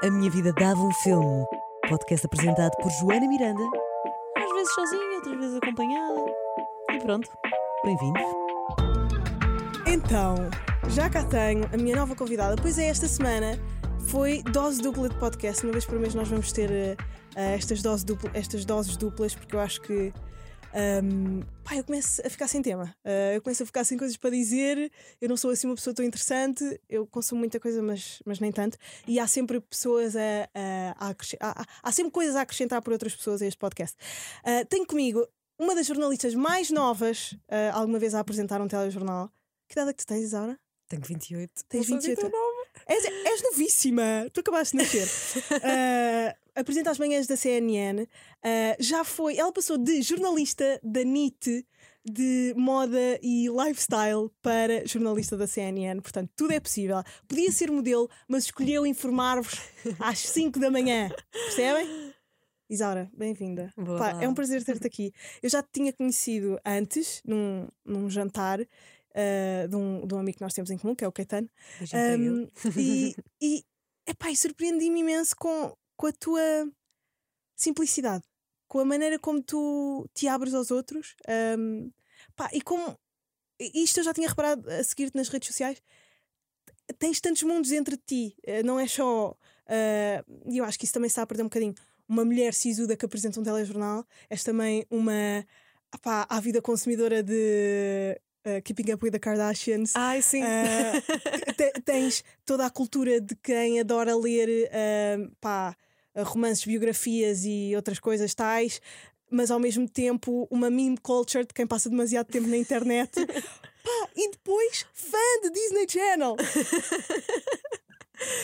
A Minha Vida Dava um Filme. Podcast apresentado por Joana Miranda. Às vezes sozinha, outras vezes acompanhada. E pronto, bem-vindos. Então, já cá tenho a minha nova convidada. Pois é, esta semana foi dose dupla de podcast. Uma vez por mês nós vamos ter uh, estas, doses dupla, estas doses duplas, porque eu acho que. Um, pá, eu começo a ficar sem tema. Uh, eu começo a ficar sem coisas para dizer. Eu não sou assim uma pessoa tão interessante. Eu consumo muita coisa, mas, mas nem tanto. E há sempre pessoas a, a, a há, há, sempre coisas a acrescentar por outras pessoas a este podcast. Uh, tenho comigo uma das jornalistas mais novas uh, alguma vez a apresentar um telejornal. Que idade é que tu tens, Isaura? Tenho 28. Tens 28. És, és novíssima. Tu acabaste de nascer. uh, apresenta as manhãs da CNN. Uh, já foi. Ela passou de jornalista da NIT de moda e lifestyle para jornalista da CNN. Portanto, tudo é possível. Podia ser modelo, mas escolheu informar-vos às 5 da manhã. Percebem? Isaura, bem-vinda. É um prazer ter-te aqui. Eu já te tinha conhecido antes, num, num jantar, uh, de, um, de um amigo que nós temos em comum, que é o Caetano. Um, e, e, epá, e surpreendi-me imenso com, com a tua simplicidade, com a maneira como tu te abres aos outros. Um, pá, e como. Isto eu já tinha reparado a seguir-te nas redes sociais. Tens tantos mundos entre ti, eh, não é só. Eh, e uh, eu acho que isso também está a perder um bocadinho. Uma mulher sisuda que apresenta um telejornal, és também uma apá, ávida consumidora de Uh, Keeping Up with the Kardashians. Ai, sim. Uh, tens toda a cultura de quem adora ler uh, pá, romances, biografias e outras coisas tais, mas ao mesmo tempo uma meme culture de quem passa demasiado tempo na internet. pá, e depois fã de Disney Channel.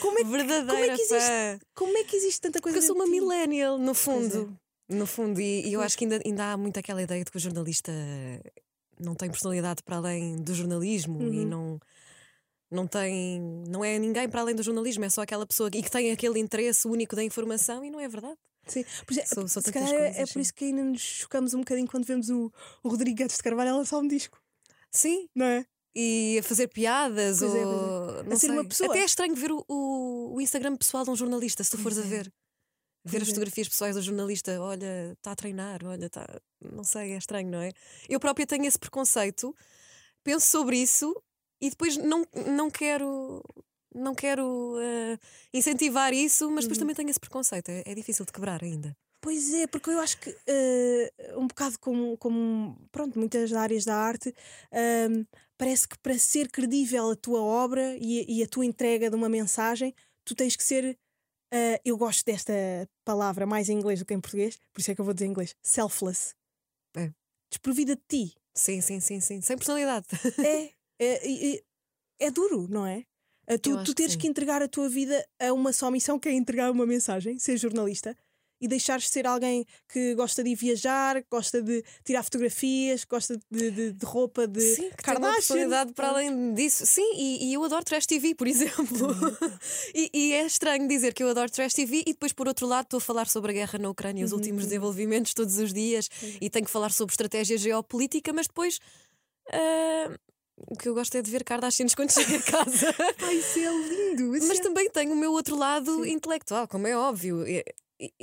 Como é, Verdadeira como é que existe, fã. Como é que existe tanta coisa? Porque eu sou uma millennial, no fundo. É. No fundo, e, e eu acho que ainda, ainda há muito aquela ideia de que o jornalista não tem personalidade para além do jornalismo uhum. e não não tem não é ninguém para além do jornalismo é só aquela pessoa e que tem aquele interesse único da informação e não é verdade Sim, por exemplo, são, são se calhar é, é por isso que ainda nos chocamos um bocadinho quando vemos o, o Rodrigo Guedes de Carvalho a lançar um disco. Sim. Não é? E a fazer piadas pois ou. É, é. Não a ser sei. uma pessoa. Até é estranho ver o, o, o Instagram pessoal de um jornalista, se tu fores a é. ver. Ver as fotografias pessoais do jornalista, olha, está a treinar, olha, está. Não sei, é estranho, não é? Eu própria tenho esse preconceito, penso sobre isso e depois não, não quero. Não quero uh, incentivar isso, mas depois uhum. também tenho esse preconceito. É, é, difícil de quebrar ainda. Pois é, porque eu acho que uh, um bocado como, como pronto, muitas áreas da arte, uh, parece que para ser credível a tua obra e, e a tua entrega de uma mensagem, tu tens que ser Uh, eu gosto desta palavra mais em inglês do que em português, por isso é que eu vou dizer em inglês: selfless. É. Desprovida de ti. Sim, sim, sim, sim. Sem personalidade. é, é, é, é duro, não é? Tu, tu teres que, que entregar a tua vida a uma só missão, que é entregar uma mensagem, ser jornalista, e deixares de ser alguém que gosta de viajar, gosta de tirar fotografias, gosta de, de, de roupa de Sim, que Kardashian. tem uma personalidade para além disso. Sim, e, e, eu adoro Trash TV, por exemplo. e, e, é estranho dizer que eu adoro Trash TV e depois, por outro lado, estou a falar sobre a guerra na Ucrânia e os uhum, últimos uhum. desenvolvimentos todos os dias e tenho que falar sobre estratégia geopolítica, mas depois. Uh, o que eu gosto é de ver Kardashians quando chego a casa. Ai, isso é lindo! Isso Mas é... também tenho o meu outro lado Sim. intelectual, como é óbvio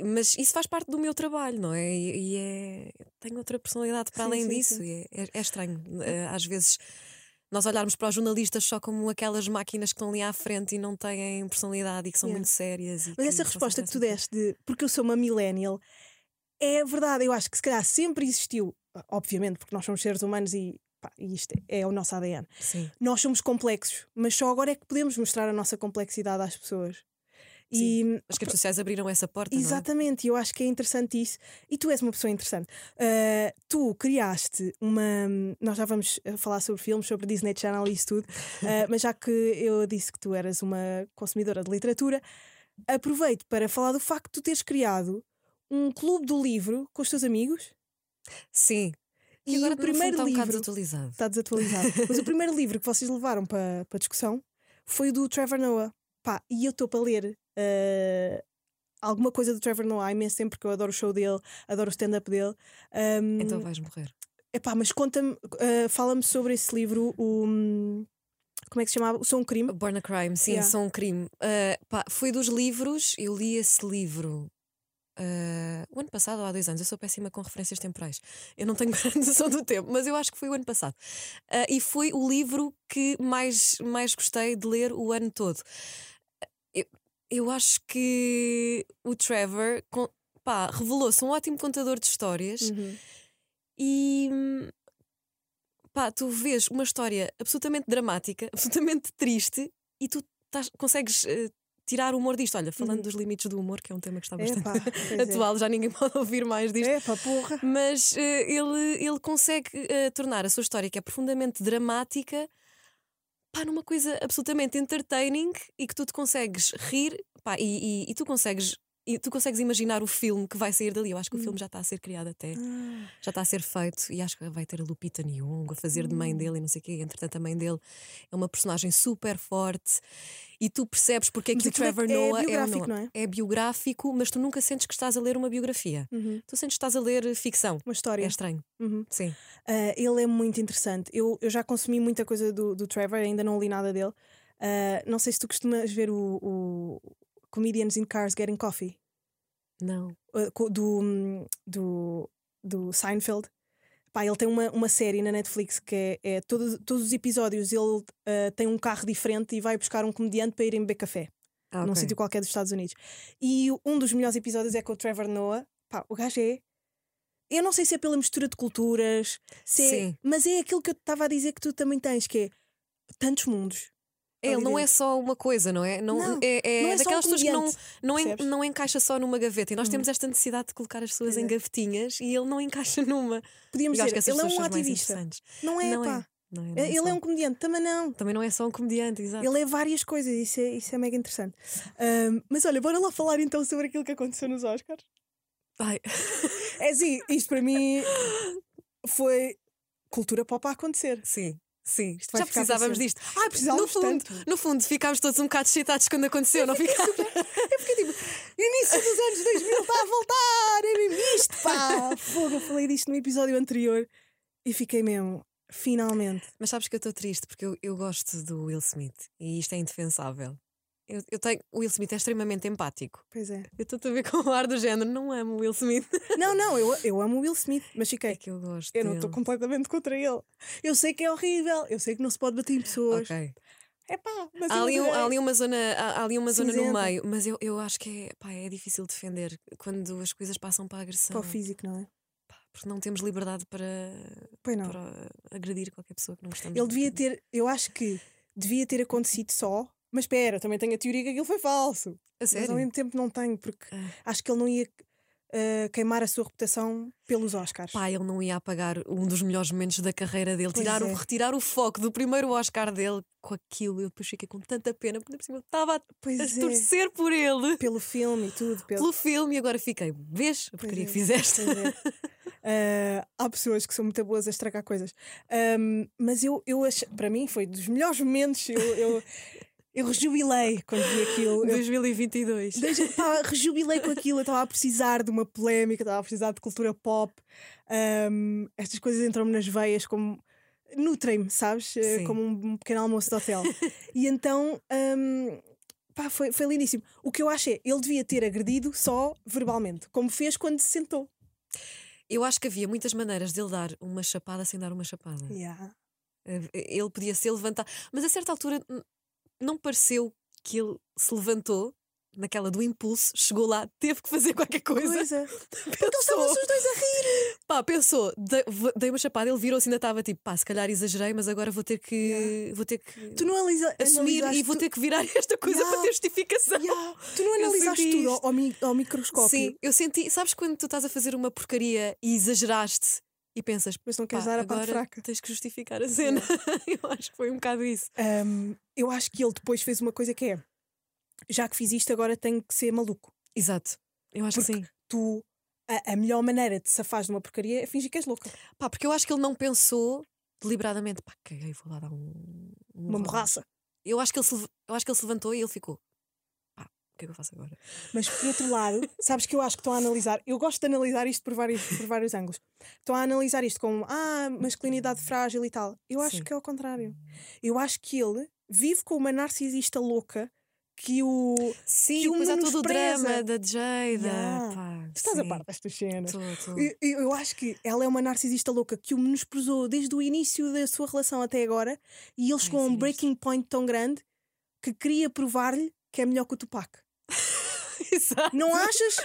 mas isso faz parte do meu trabalho, não é? E, e é, tenho outra personalidade para sim, além sim, disso. Sim. É, é, estranho. Eh, às vezes nós olharmos para os jornalistas só como aquelas máquinas que estão ali à frente e não têm personalidade e que são yeah. muito sérias. Mas essa resposta que tu deste de porque eu sou uma millennial é verdade. Eu acho que se calhar sempre existiu, obviamente, porque nós somos seres humanos e Pá, isto é o nosso ADN. Sim. Nós somos complexos, mas só agora é que podemos mostrar a nossa complexidade às pessoas. E, As redes sociais abriram essa porta. É? Exatamente, é? eu acho que é interessante isso. E tu és uma pessoa interessante. Uh, tu criaste uma. Nós já vamos falar sobre filmes, sobre Disney Channel e isso tudo, uh, mas já que eu disse que tu eras uma consumidora de literatura, aproveito para falar do facto de tu teres criado um clube do livro com os teus amigos. Sim, e, e agora o primeiro está livro um desatualizado. Está desatualizado. Mas o primeiro livro que vocês levaram para, para discussão foi o do Trevor Noah. Pá, e eu estou para ler uh, alguma coisa do Trevor Noah imenso sempre porque eu adoro o show dele, adoro o stand-up dele. Um, então vais morrer. Epá, mas conta-me, uh, fala-me sobre esse livro, o. Um, como é que se chamava? Sou um crime. Born a Crime, sim, yeah. Sou um crime. Uh, pá, foi dos livros, eu li esse livro. Uh, o ano passado ou há dois anos, eu sou péssima com referências temporais. Eu não tenho grande noção do tempo, mas eu acho que foi o ano passado. Uh, e foi o livro que mais, mais gostei de ler o ano todo. Eu, eu acho que o Trevor revelou-se um ótimo contador de histórias uhum. e pá, tu vês uma história absolutamente dramática, absolutamente triste, e tu tás, consegues uh, tirar o humor disto. Olha, falando uhum. dos limites do humor, que é um tema que está bastante Epa, atual, é. já ninguém pode ouvir mais disto. Epa, porra. Mas uh, ele, ele consegue uh, tornar a sua história, que é profundamente dramática, pá, numa coisa absolutamente entertaining e que tu te consegues rir pá, e, e, e tu consegues e tu consegues imaginar o filme que vai sair dali. Eu acho que o filme hum. já está a ser criado até. Ah. Já está a ser feito. E acho que vai ter a Lupita Nyong'o a fazer de mãe hum. dele e não sei o quê. Entretanto, a mãe dele é uma personagem super forte. E tu percebes porque é que o Trevor é, Noah é biográfico, é, não é? é biográfico, mas tu nunca sentes que estás a ler uma biografia. Uhum. Tu sentes que estás a ler ficção. Uma história. É estranho. Uhum. Sim. Uh, ele é muito interessante. Eu, eu já consumi muita coisa do, do Trevor, ainda não li nada dele. Uh, não sei se tu costumas ver o, o Comedians in Cars Getting Coffee. Não. Do, do, do Seinfeld. Pá, ele tem uma, uma série na Netflix que é, é todos, todos os episódios ele uh, tem um carro diferente e vai buscar um comediante para irem beber café. Ah, okay. Num sítio qualquer dos Estados Unidos. E um dos melhores episódios é com o Trevor Noah. Pá, o gajo é. Eu não sei se é pela mistura de culturas, é, mas é aquilo que eu estava a dizer que tu também tens, que é tantos mundos, ele não é só uma coisa, não é? Não, não é, é, não é daquelas pessoas que não, não, en, não encaixa só numa gaveta. E nós uhum. temos esta necessidade de colocar as pessoas em gavetinhas e ele não encaixa numa. Podíamos dizer, ele é um ativista. Não é, não pá. É. Não é, não é ele é um comediante, também não. Também não é só um comediante, exato. Ele é várias coisas, isso é, isso é mega interessante. Um, mas olha, bora lá falar então sobre aquilo que aconteceu nos Oscars. Ai. É assim, isto para mim foi cultura pop a acontecer. Sim. Sim, já precisávamos disto. Ah, precisávamos no fundo, tanto. no fundo, ficámos todos um bocado excitados quando aconteceu, não ficámos? Eu fiquei tipo, início dos anos 2000 está a voltar, é mesmo isto, pá! Fogo, eu falei disto no episódio anterior e fiquei mesmo, finalmente. Mas sabes que eu estou triste porque eu, eu gosto do Will Smith e isto é indefensável. Eu, eu tenho, o Will Smith é extremamente empático. Pois é. Eu estou a ver com o ar do género, não amo o Will Smith. Não, não, eu, eu amo o Will Smith, mas fiquei. É que eu gosto. Eu não estou completamente contra ele. Eu sei que é horrível, eu sei que não se pode bater em pessoas. Ok. É pá, mas há ali, um, há ali uma zona, há ali uma zona no meio, mas eu, eu acho que é, pá, é difícil defender quando as coisas passam para a agressão. Para o físico, não é? porque não temos liberdade para, para agredir qualquer pessoa que não gostamos. Ele devia ter, eu acho que devia ter acontecido só mas espera, também tenho a teoria que aquilo foi falso. A sério? Mas ao mesmo tempo não tenho, porque ah. acho que ele não ia uh, queimar a sua reputação pelos Oscars. Pá, ele não ia apagar um dos melhores momentos da carreira dele, tirar é. o, retirar o foco do primeiro Oscar dele com aquilo. Eu depois fiquei com tanta pena, porque por cima eu estava a, a é. torcer por ele. Pelo filme e tudo. Pelo, pelo filme, e agora fiquei, vês a porcaria é. que fizeste. Uh, há pessoas que são muito boas a estragar coisas. Um, mas eu, eu acho, para mim, foi dos melhores momentos. Eu, eu, eu rejubilei quando vi aquilo. 2022. Eu, pá, rejubilei com aquilo. Eu estava a precisar de uma polémica, estava a precisar de cultura pop. Um, estas coisas entram-me nas veias como. Nutrem-me, sabes? Eh, Sim. Como um pequeno almoço de hotel. e então. Um, pá, foi, foi lindíssimo. O que eu acho é, ele devia ter agredido só verbalmente, como fez quando se sentou. Eu acho que havia muitas maneiras de ele dar uma chapada sem dar uma chapada. Yeah. Eh, ele podia ser levantado, mas a certa altura não pareceu que ele se levantou naquela do impulso, chegou lá, teve que fazer qualquer coisa. coisa. Porque eles estavam os dois a rir. Pá, pensou, dei, dei uma chapada, ele virou-se ainda estava tipo, pá, se calhar exagerei, mas agora vou ter que. Yeah. Vou ter que tu não analisa, assumir e vou ter que virar esta coisa yeah. para ter justificação. Yeah. Tu não analisaste tudo ao, ao, microscópio. Sim, eu senti, sabes quando tu estás a fazer uma porcaria e exageraste e pensas, mas não queres dar a parte fraca. Tens que justificar a cena. eu acho que foi um bocado isso. Um, eu acho que ele depois fez uma coisa que é: já que fiz isto, agora tenho que ser maluco. Exato. Eu acho porque que sim. Tu, a, a, melhor maneira de safar de uma porcaria é fingir que és louca. Pá, porque eu acho que ele não pensou deliberadamente, pá, caguei, vou lá dar um. um uma morraça. Eu acho, que ele se, eu acho que ele se levantou e ele ficou que é que eu faço agora? Mas por outro lado, sabes que eu acho que estão a analisar, eu gosto de analisar isto por vários, por vários ângulos. Estão a analisar isto como ah, masculinidade frágil e tal. Eu acho Sim. que é o contrário. Eu acho que ele vive com uma narcisista louca que o. Sim, que o depois há todo o drama da Jada. Yeah. Pá, Tu estás a sim. par destas cenas. Tô, tô. Eu, eu- acho que ela é uma narcisista louca que o menosprezou desde o início da sua relação até agora e ele chegou a um sinistro. breaking point tão grande que queria provar-lhe que é melhor que o Tupac. Exato. Não achas?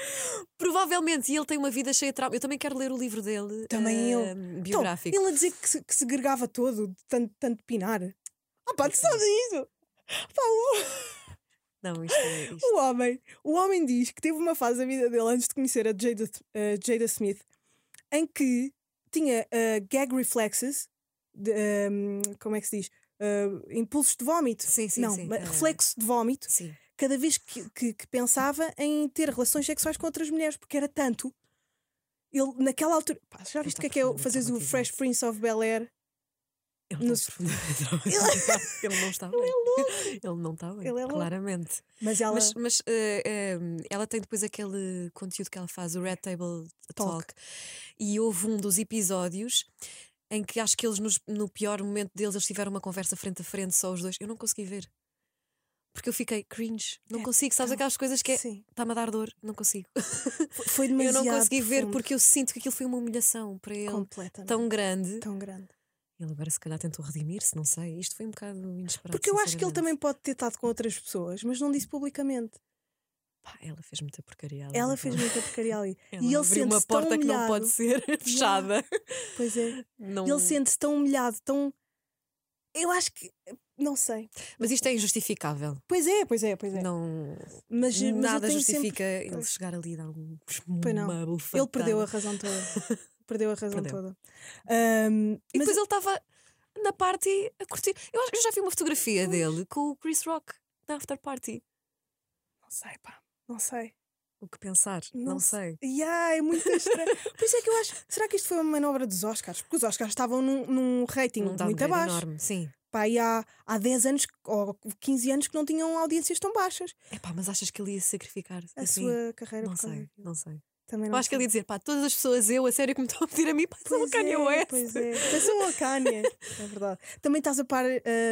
Provavelmente, e ele tem uma vida cheia de trauma. Eu também quero ler o livro dele. Também eu. eh, Então, Biográfico. ele a dizer que se, que se gregava todo, de tanto, tanto pinar. Ah, pá, tu sabes isso? Pá, o, Não, isto é. Isto. o homem, o homem diz que teve uma fase da vida dele antes de conhecer a Jada, a Jada Smith em que tinha ah, gag reflexes, de, ahm, como é que se diz? Ah, impulsos de vómito. Sim, sim, Não, sim. Ah, reflexo de vómito Sim. cada vez que, que- que pensava em ter relações sexuais com outras mulheres, porque era tanto. Ele, naquela altura. Pá, já viste o está que é que é fazeres o traumatizado. Fresh Prince of Bel Air? Ele, No- profundamente ele não está bem. Ele não está bem. Ele é claramente. Mas ela. Mas, mas eh, eh, ela tem depois aquele conteúdo que ela faz, o Red Table Talk. Talk. E houve um dos episódios em que acho que eles, nos- no pior momento deles, eles tiveram uma conversa frente a frente, só os dois. Eu não consegui ver. Porque eu fiquei cringe. Não É consigo. Sabes tão- aquelas coisas que é. Está-me a dar dor. Não consigo. Foi- Foi Eu demasiado. não consegui ver porque eu sinto que aquilo foi uma humilhação para ele Completamente. tão grande. tão grande. Ele agora se calhar tentou redimir-se, não sei. Isto foi um bocado inesperado. Porque eu acho que ele também pode ter estado com outras pessoas, mas não disse publicamente. Pá, ela fez muita porcaria. ali, Ela fez foi? muita porcaria ali. Ela e ele abriu uma sente-se tão porta que não pode ser fechada. Pois é. Não... Ele sente-se tão humilhado, tão. Eu acho que. Não sei. Mas isto é injustificável. Pois é, pois é, pois é. Não, Mas, nada justifica sempre- ele Pois. chegar ali e dar um, Pois não. bufatada. Ele perdeu a razão toda. perdeu a razão Perdeu. toda. Ahm, E mas depois ele estava na party a curtir. Eu, acho- eu já vi uma fotografia dele com o Chris Rock na after party. não sei, pá. Não sei. O que pensar? Não, Não sei. Yeah, é muito estranho. Por isso é que eu acho. Será que isto foi uma manobra dos Oscars? Porque os Oscars estavam num, num rating muito abaixo. enorme. Sim. Pá, e há, há 10 anos ou 15 anos que não tinham audiências tão baixas. Epá, mas achas que ele ia sacrificar A assim? sua carreira Não sei, não sei. Também Eu não acho que ele sei. ia dizer, pá, todas as pessoas, eu, a sério, que me estão a pedir a mim, pá, são Pois Kanye é, West. Pois é. Pensam ao Kanye. É verdade. Também estás a par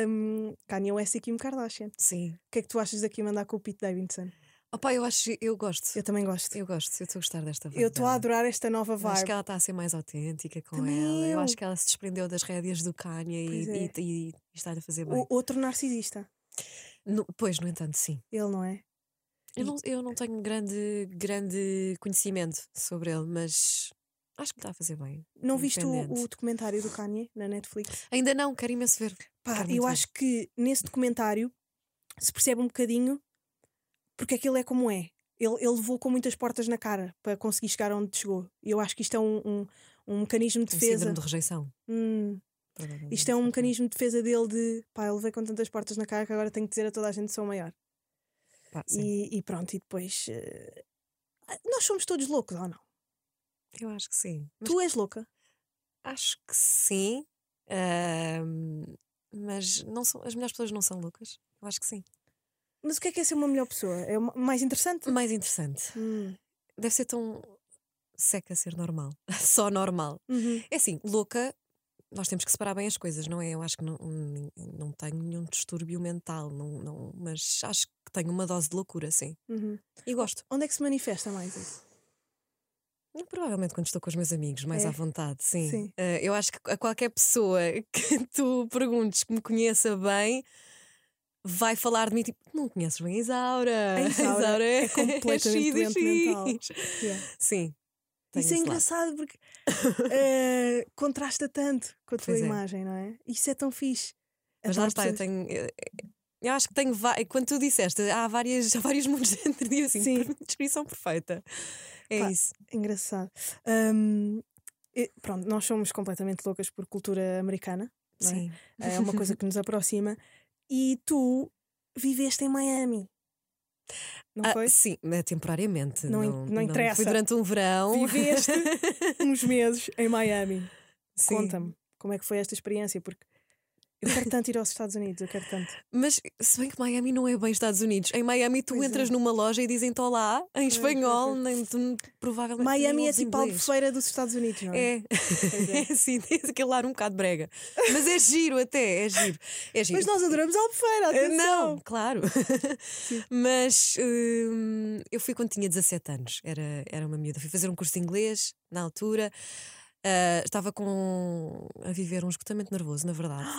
um, Kanye West e Kim Kardashian. Sim. O que é que tu achas daqui a mandar com o Pete Davidson? Opá, eu acho, eu gosto. Eu também gosto. Eu gosto, eu estou a gostar desta vibe. Eu estou a adorar esta nova Eu Acho vibe. que ela está a ser mais autêntica com Também ela. Eu eu. acho que ela se desprendeu das rédeas do Kanye e, é. e, e está-lhe a fazer bem. O, outro narcisista. No- pois, no entanto, sim. Ele não é? Eu não, eu não tenho grande, grande conhecimento sobre ele, mas acho que está a fazer bem. Não viste o, o documentário do Kanye na Netflix? Ainda não, quero imenso ver. Pá, Quero eu ver. acho que nesse documentário se percebe um bocadinho porque aquilo é como é. Ele, ele levou com muitas portas na cara para conseguir chegar onde chegou. E eu acho que isto é um, um, um mecanismo de Um defesa. síndrome de rejeição. Hum, isto é um mecanismo de defesa dele de pá, eu levei com tantas portas na cara que agora tenho que dizer a toda a gente que sou o maior. Pá. E, e pronto, e depois. eh, nós somos todos loucos ou não? Eu acho que sim. Mas Tu és louca? acho que sim. ahm, mas não são, as melhores pessoas não são loucas. Eu acho que sim. Mas o que é que é ser uma melhor pessoa? É mais interessante? Mais interessante. Hum, Deve ser tão seca ser normal. Só normal. uhum. É assim, louca, nós temos que separar bem as coisas, não é? Eu acho que não, não- não tenho nenhum distúrbio mental, não, não, mas acho que tenho uma dose de loucura, sim. Uhum. E gosto. Onde é que se manifesta mais isso? Provavelmente quando estou com os meus amigos, mais É? à vontade, sim. Sim. Eh, eu acho que a qualquer pessoa que tu perguntes que me conheça bem vai falar de mim tipo, não conheces bem a Isaura. A Isaura é completamente X e doente mental. X." Yeah. Sim. Isso é lado. engraçado porque eh, contrasta tanto com a tua Pois é. imagem, não é? Isso é tão fixe. Mas lá Adoro está, eu tenho. Eu, eu acho que tenho. Quando tu disseste, há, várias, há vários mundos dentro de assim, Sim. descrição perfeita. É Pá, isso. Engraçado. E- pronto, nós somos completamente loucas por cultura americana, não é? Sim. É uma coisa que nos aproxima. E tu viveste em Miami. Não Ah, foi? sim, mas temporariamente. Não in- não interessa. Foi durante um verão. Viveste uns meses em Miami. Conta-me como é que foi esta experiência, porque Eu quero tanto ir aos Estados Unidos, eu quero tanto. Mas se bem que Miami não é bem Estados Unidos. Em Miami tu pois entras é. numa loja e dizem-te olá em espanhol, nem tu provavelmente. Miami é tipo a albufeira dos Estados Unidos, não é? É, é. é assim, tens aquele ar um bocado brega. Mas é giro até, é giro. É giro. Mas nós adoramos albufeira, eh, atenção. Não, claro. Mas hum, eu fui quando tinha 17 anos, era, era uma miúda. Fui fazer um curso de inglês na altura. Uh, estava com a viver um esgotamento nervoso, na verdade.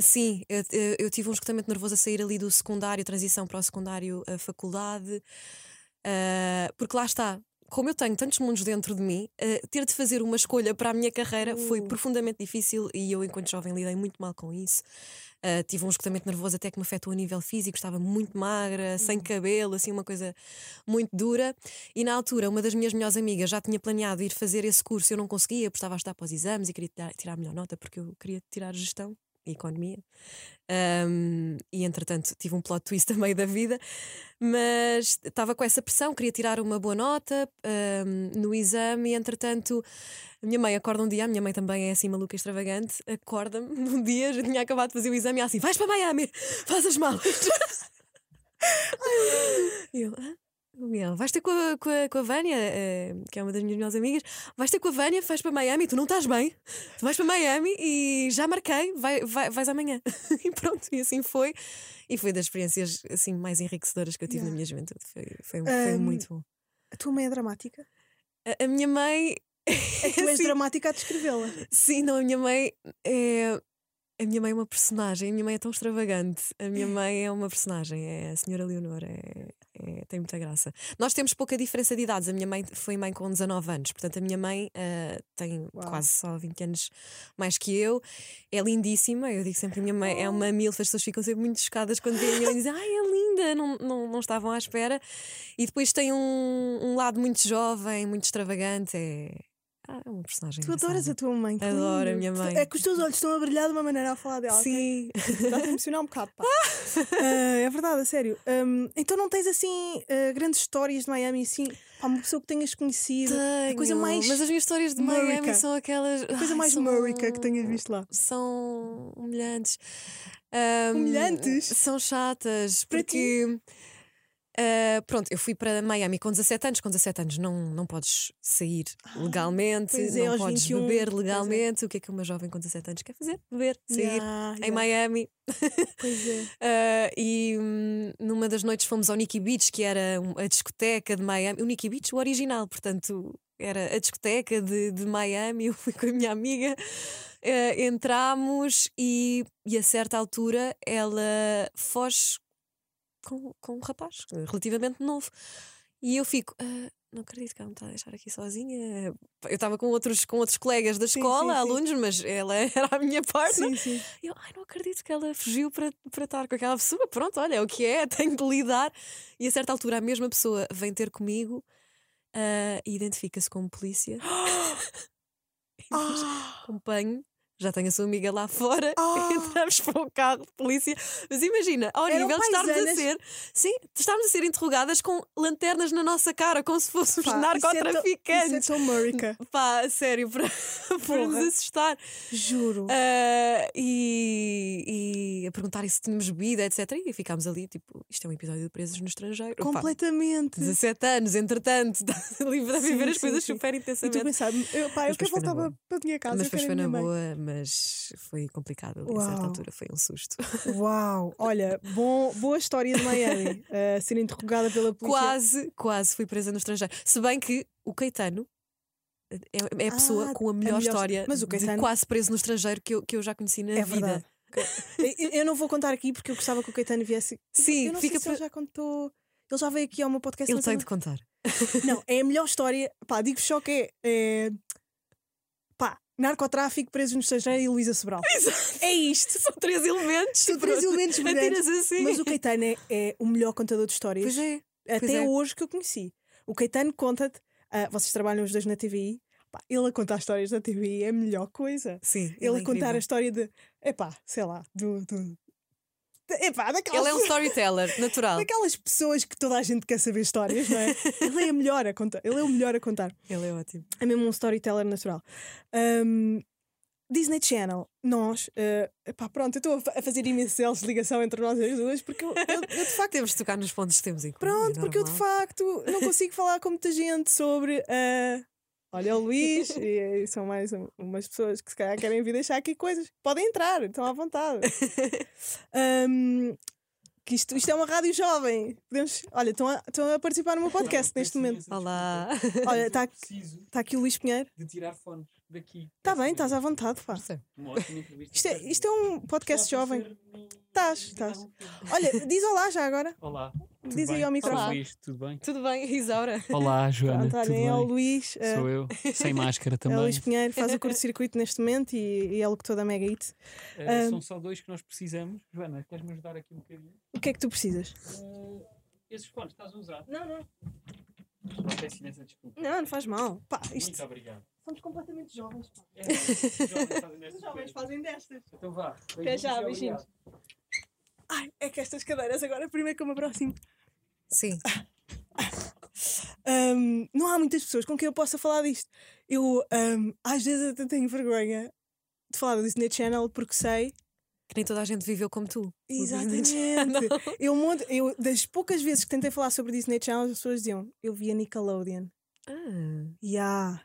Sim, eu, eu, tive um esgotamento nervoso a sair ali do secundário, transição para o secundário, a faculdade, uh, porque lá está, como eu tenho tantos mundos dentro de mim, uh, ter de fazer uma escolha para a minha carreira foi profundamente difícil e eu, enquanto jovem, lidei muito mal com isso. Uh, tive um esgotamento nervoso até que me afetou a nível físico, estava muito magra, sem hum. cabelo, assim, uma coisa muito dura. E na altura, uma das minhas melhores amigas já tinha planeado ir fazer esse curso, eu não conseguia, porque estava a estudar para os exames e queria tirar, tirar a melhor nota, porque eu queria tirar gestão economia. Um, e entretanto tive um plot twist a meio da vida, mas estava com essa pressão, queria tirar uma boa nota um, no exame, e entretanto a minha mãe acorda um dia, a minha mãe também é assim maluca extravagante, acorda-me num dia, já tinha acabado de fazer o exame e assim: vais para Miami, faz as malas. Eu, Miguel, vais ter com a, com a, com a Vânia, uh, que é uma das minhas melhores amigas, vais ter com a Vânia, vais para Miami, tu não estás bem, tu vais para Miami e já marquei, vai, vai, vais amanhã. e pronto, e assim foi. E foi das experiências assim, mais enriquecedoras que eu tive yeah. na minha juventude. Foi, foi, um, foi muito bom. A tua mãe é dramática? A, a minha mãe. É tu és assim, dramática a descrevê-la. Sim, não, a minha mãe é. A minha mãe é uma personagem, a minha mãe é tão extravagante. A minha mãe é uma personagem, é a senhora Leonor, é, é, tem muita graça. Nós temos pouca diferença de idades. A minha mãe foi mãe com 19 anos, portanto, a minha mãe uh, tem Uau. quase só 20 anos mais que eu. É lindíssima. Eu digo sempre: a minha mãe é uma mil, as pessoas ficam sempre muito chocadas quando veem a minha mãe e dizem: Ai, é linda, não, não, não estavam à espera. E depois tem um, um lado muito jovem, muito extravagante. É, ah, é uma personagem. Tu adoras a tua mãe. Adoro a minha mãe. É que os teus olhos estão a brilhar de uma maneira a falar dela. Sim. Está a emocionar um bocado. Pá. uh, é verdade, a sério. Um, então não tens assim uh, grandes histórias de Miami, assim, pá, uma pessoa que tenhas conhecido. Tenho, coisa mais. Mas as minhas histórias de Miami são aquelas. A coisa mais são... que tenhas visto lá. São humilhantes. Um, humilhantes? São chatas. Para porque. Ti? Uh, pronto, eu fui para Miami com 17 anos. Com 17 anos não, não podes sair ah, legalmente, é, não podes 21, beber é. legalmente. É. O que é que uma jovem com 17 anos quer fazer? Beber, sair yeah, em yeah. Miami. Pois é. Uh, e um, numa das noites fomos ao Nikki Beach, que era a discoteca de Miami. O Nikki Beach, o original, portanto, era a discoteca de, de Miami. Eu fui com a minha amiga. Uh, entramos e, e a certa altura ela foge com, com um rapaz relativamente novo. E eu fico, uh, não acredito que ela me está a deixar aqui sozinha. Eu estava com outros, com outros colegas da escola, sim, sim, alunos, sim. mas ela era a minha parte. E eu, ai, não acredito que ela fugiu para, para estar com aquela pessoa. Pronto, olha, é o que é, tenho de lidar. E a certa altura a mesma pessoa vem ter comigo uh, e identifica-se como polícia. Ah! Acompanho já tenho a sua amiga lá fora, oh. entramos para um carro de polícia. Mas imagina, ao Eram nível de estarmos a ser, sim, estamos a ser interrogadas com lanternas na nossa cara, como se fôssemos Pá, narcotraficantes. Isso é tão Murica. Pá, sério, para, para nos assustar. Juro. Uh, e, e a perguntarem se tínhamos bebida, etc. E ficámos ali, tipo, isto é um episódio de presos no estrangeiro. Completamente. Pá, 17 anos, entretanto, livre a viver sim, as coisas sim. super intensamente. E tu pensar, eu, pá, eu quero voltar para a minha casa. Mas depois foi na boa mas foi complicado ali, a certa altura, foi um susto. Uau! Olha, bom, boa história de Miami, uh, ser interrogada pela polícia. Quase, quase fui presa no estrangeiro. Se bem que o Caetano é, é a pessoa ah, com a melhor, a melhor história mas o Caetano... de quase preso no estrangeiro que eu, que eu já conheci na é vida. Verdade. eu não vou contar aqui porque eu gostava que o Caetano viesse. Sim, eu não fica sei se ele já contou. Ele já veio aqui ao meu podcast. Ele tem de contar. Não, é a melhor história. Pá, digo só que é, é narcotráfico, preso no estrangeiro e Luísa Sobral. Exato. É isto. São três elementos. São três elementos brilhantes. Assim. Mas o Caetano é, é, o melhor contador de histórias. Pois é. Até pois é. hoje que eu conheci. O Caetano conta-te. Uh, vocês trabalham os dois na TVI. Pá, ele a contar histórias da TVI é a melhor coisa. Sim. Ele, ele é a contar a história de. Epá, sei lá, do, do, Epá, daquelas... Ele é um storyteller natural. Daquelas pessoas que toda a gente quer saber histórias, não é? ele é o melhor a contar. Ele é o melhor a contar. Ele é ótimo. É mesmo um storyteller natural. Um, Disney Channel, nós, uh, pá, pronto, eu estou a fazer imensos de ligação entre nós as duas, porque eu, eu, eu, de facto. temos de tocar nos pontos que temos em comum. Pronto, é porque eu de facto não consigo falar com muita gente sobre. Uh, olha, o Luís, e, e, são mais um, umas pessoas que se calhar querem vir deixar aqui coisas. Podem entrar, estão à vontade. um, que isto, isto é uma rádio jovem. Podemos, olha, estão a, estão a participar no meu podcast neste momento. Olá. Olha, está tá aqui o Luís Pinheiro. De tirar fones daqui. Está bem, estás à vontade, pá. Isto é, isto é um podcast jovem. Estás, estás. Olha, diz olá já agora. Olá. Diz aí ao microfone. Luís, tudo bem? Tudo bem, Isaura. Olá, Joana. Pronto, olha, é o Luís. Uh, Sou eu, sem máscara também. É o Luís Pinheiro, faz o curto-circuito neste momento e, e é locutor da Mega Hit. Uh, uh, são só dois que nós precisamos. Joana, queres-me ajudar aqui um bocadinho? O que é que tu precisas? Uh, esses fones estás a usar? Não, não. Desculpa. Não, não faz mal. Pá, isto... Muito obrigado. Somos completamente jovens. Pá. É, os jovens fazem destas. Os jovens fazem destas. Então vá. Até já, beijinhos. Ai, é que estas cadeiras agora, primeiro que eu me aproximo. Sim. Um, não há muitas pessoas com quem eu possa falar disto. Eu, um, às vezes, até tenho vergonha de falar do Disney Channel porque sei. Que nem toda a gente viveu como tu. Exatamente. eu, eu, das poucas vezes que tentei falar sobre Disney Channel, as pessoas diziam: Eu via Nickelodeon. Ah. Yeah.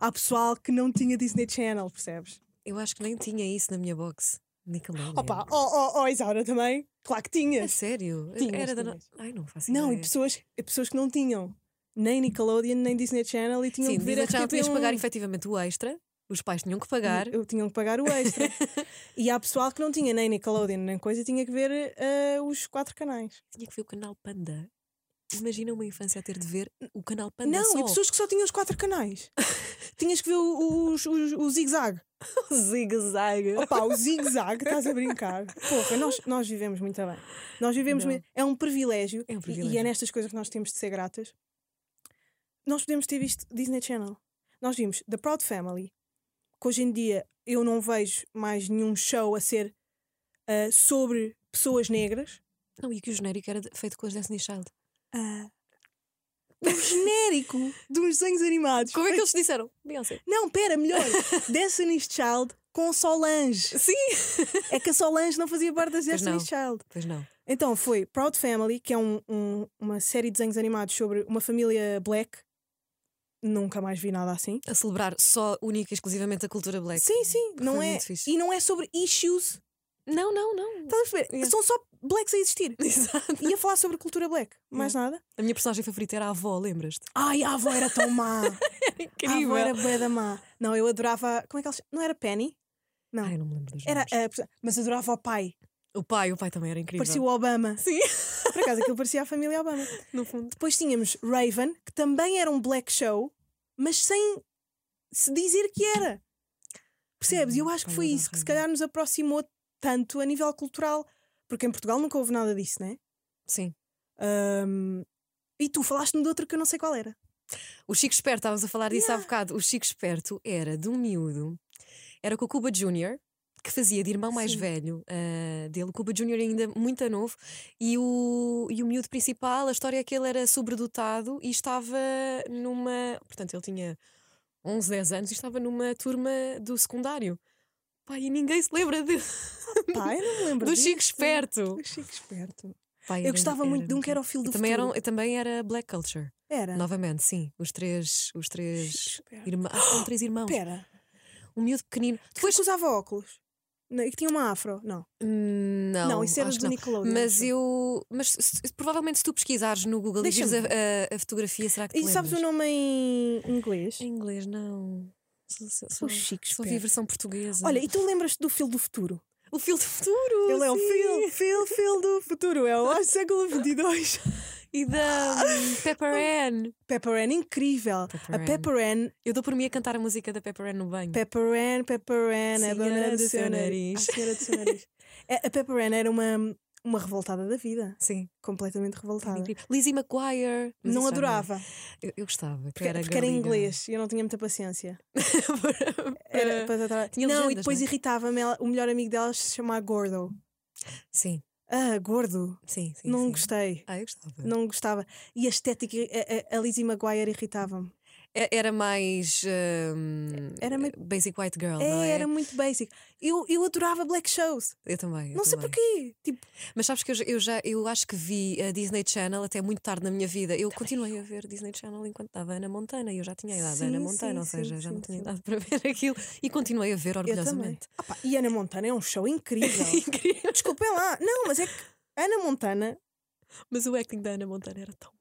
Há pessoal que não tinha Disney Channel, percebes? Eu acho que nem tinha isso na minha box. Nickelodeon. Opa, oh, oh, oh, Isaura também. Claro que tinha. É sério? Tinhas, Era da no... Ai, não faço Não, ideia. e pessoas, pessoas que não tinham nem Nickelodeon, nem Disney Channel e tinham Sim, que ver Disney Channel tinhas que pagar efetivamente o extra. Os pais tinham que pagar. Eu tinham que pagar o extra. e há pessoal que não tinha nem Nickelodeon nem coisa e tinha que ver uh, os quatro canais. Tinha que ver o canal Panda. Imagina uma infância a ter de ver o canal Panda Não, só. e pessoas que só tinham os quatro canais. Tinhas que ver o, o, o, o zigue-zague. o zigue-zague. Opa, o zigue-zague, estás a brincar. Porra, nós, nós vivemos muito bem. Nós vivemos muito... É um privilégio. É um privilégio. E, e é nestas coisas que nós temos de ser gratas. Nós podemos ter visto Disney Channel. Nós vimos The Proud Family, que hoje em dia eu não vejo mais nenhum show a ser uh, sobre pessoas negras. Não, e que o genérico era feito com as Destiny Child. Uh, um genérico de uns desenhos animados. Como é que eles disseram? Beyoncé. Não, pera, melhor. Destiny's Child com Solange. Sim! É que a Solange não fazia parte das. Destiny's Child. Pois não. Então foi Proud Family, que é um- um- uma série de desenhos animados sobre uma família black. Nunca mais vi nada assim. A celebrar só, única e exclusivamente a cultura black. Sim, sim, não é. E não é sobre issues. Não, não, não. Estás a perceber? Yeah. São só blacks a existir. Exato. Ia falar sobre cultura black. Mais nada. A minha personagem favorita era a avó, lembras-te? Ai, a avó era tão má. A avó era bué da má. Não, eu adorava. Como é que ela Não era Penny? Não. Ai, não me lembro dos Era, a perso- mas adorava o pai. O pai, o pai também era incrível. Parecia o Obama. Sim, Por acaso aquilo parecia a família Obama. no fundo. Depois tínhamos Raven, que também era um black show, mas sem se dizer que era. Percebes? E eu acho que foi isso que se calhar nos aproximou tanto a nível cultural. Porque em Portugal nunca houve nada disso, né? Sim. Ahm, e tu falaste-me de outro que eu não sei qual era. O Chico Esperto, estávamos a falar disso há Yeah. bocado. O Chico Esperto era de um miúdo, era com o Cuba Junior, que fazia de irmão mais Sim. velho ah, dele. O Cuba Junior ainda muito novo. E o, e o miúdo principal, a história é que ele era sobredotado e estava numa. Portanto, ele tinha 11, 10 anos e estava numa turma do secundário. Pá, e ninguém se lembra de, Pá, eu não me lembro do disso. Chico Esperto. Do Chico Esperto. Pá, Eu era- gostava muito de um que era o E do também, Futuro. eram, também era Black Culture. Era. Novamente, sim. Os três, os três irmãos. Ah, são três irmãos. Espera. Um miúdo pequenino. Depois que usava óculos. Não, e que tinha uma afro. Não. Hum, Não, Não, isso era do. Nickelodeon. Mas eu. Mas se- provavelmente se tu pesquisares no Google e vires a, a- a fotografia, será que te E sabes o nome em inglês? Em inglês, não. Chico só vi a Esperto. versão portuguesa. Olha, e tu lembras-te do Fio do Futuro? o fio do futuro! Ele é o sim. Phil, Phil, Phil do futuro. É o século 22. E da hum, Pepper Ann. Pepper Ann, incrível. Pepper a Ann. Pepper Ann, Eu dou por mim a cantar a música da Pepper Ann no banho. Pepper Ann, Pepper Ann, a Senhora dona do seu nariz. nariz. A senhora do seu nariz. A a Pepper Ann era uma, uma revoltada da vida. Sim, Completamente revoltada. incrível. Lizzie McGuire. Mas Não adorava, Eu, eu gostava. que porque, era porque era em inglês e eu não tinha muita paciência. Era para Tinha Não, e legendas, depois não é? irritava-me o melhor amigo dela se chamar Gordo. Sim, Ah, gordo. sim, sim. não sim. gostei. Ah, eu gostava. Não gostava. E a estética, a, a, a Lizzie McGuire irritava-me. Era mais. Uh, era meio... Basic White Girl, é, não é? Era muito basic. Eu, eu adorava black shows. Eu também. Eu não também. sei porquê. Tipo... Mas sabes que eu, eu, já eu acho que vi a Disney Channel até muito tarde na minha vida. Eu também continuei eu. a ver Disney Channel enquanto estava Ana Montana e eu já tinha a idade da Ana Montana, sim, ou seja, sim, já não tinha idade para ver aquilo e continuei a ver orgulhosamente. Ah, pá, e Ana Montana é um show incrível. incrível. Desculpem lá. Não, mas é que Ana Montana. Mas o acting da Ana Montana era tão.